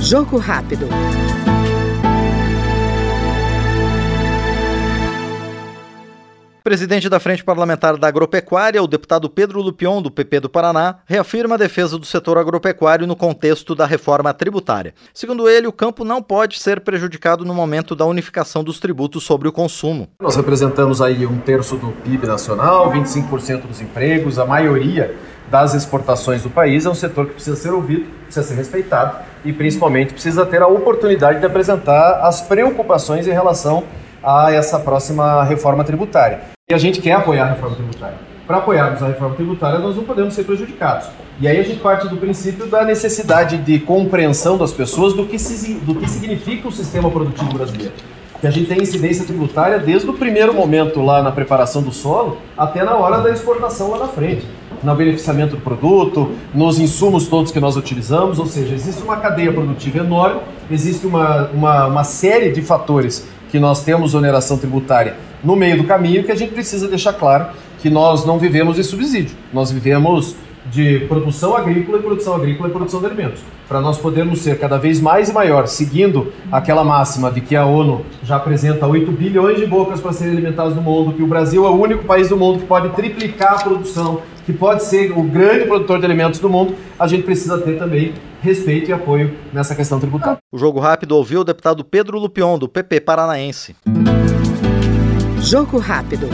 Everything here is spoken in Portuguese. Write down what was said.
Jogo rápido. Presidente da Frente Parlamentar da Agropecuária, o deputado Pedro Lupion, do PP do Paraná, reafirma a defesa do setor agropecuário no contexto da reforma tributária. Segundo ele, o campo não pode ser prejudicado no momento da unificação dos tributos sobre o consumo. Nós representamos aí um terço do PIB nacional, 25% dos empregos, a maioria das exportações do país. É um setor que precisa ser ouvido, precisa ser respeitado e principalmente precisa ter a oportunidade de apresentar as preocupações em relação a essa próxima reforma tributária. E a gente quer apoiar a reforma tributária. Para apoiarmos a reforma tributária, nós não podemos ser prejudicados. E aí a gente parte do princípio da necessidade de compreensão das pessoas do que, se, do que significa o sistema produtivo brasileiro. Que a gente tem incidência tributária desde o primeiro momento lá na preparação do solo até na hora da exportação lá na frente. No beneficiamento do produto, nos insumos todos que nós utilizamos, ou seja, existe uma cadeia produtiva enorme, existe uma, uma, uma série de fatores que nós temos oneração tributária no meio do caminho que a gente precisa deixar claro que nós não vivemos de subsídio, nós vivemos de produção agrícola e produção agrícola e produção de alimentos. Para nós podermos ser cada vez mais e maior, seguindo aquela máxima de que a ONU já apresenta 8 bilhões de bocas para serem alimentadas no mundo, que o Brasil é o único país do mundo que pode triplicar a produção, que pode ser o grande produtor de alimentos do mundo, a gente precisa ter também respeito e apoio nessa questão tributária. O Jogo Rápido ouviu o deputado Pedro Lupion, do PP Paranaense. Jogo Rápido.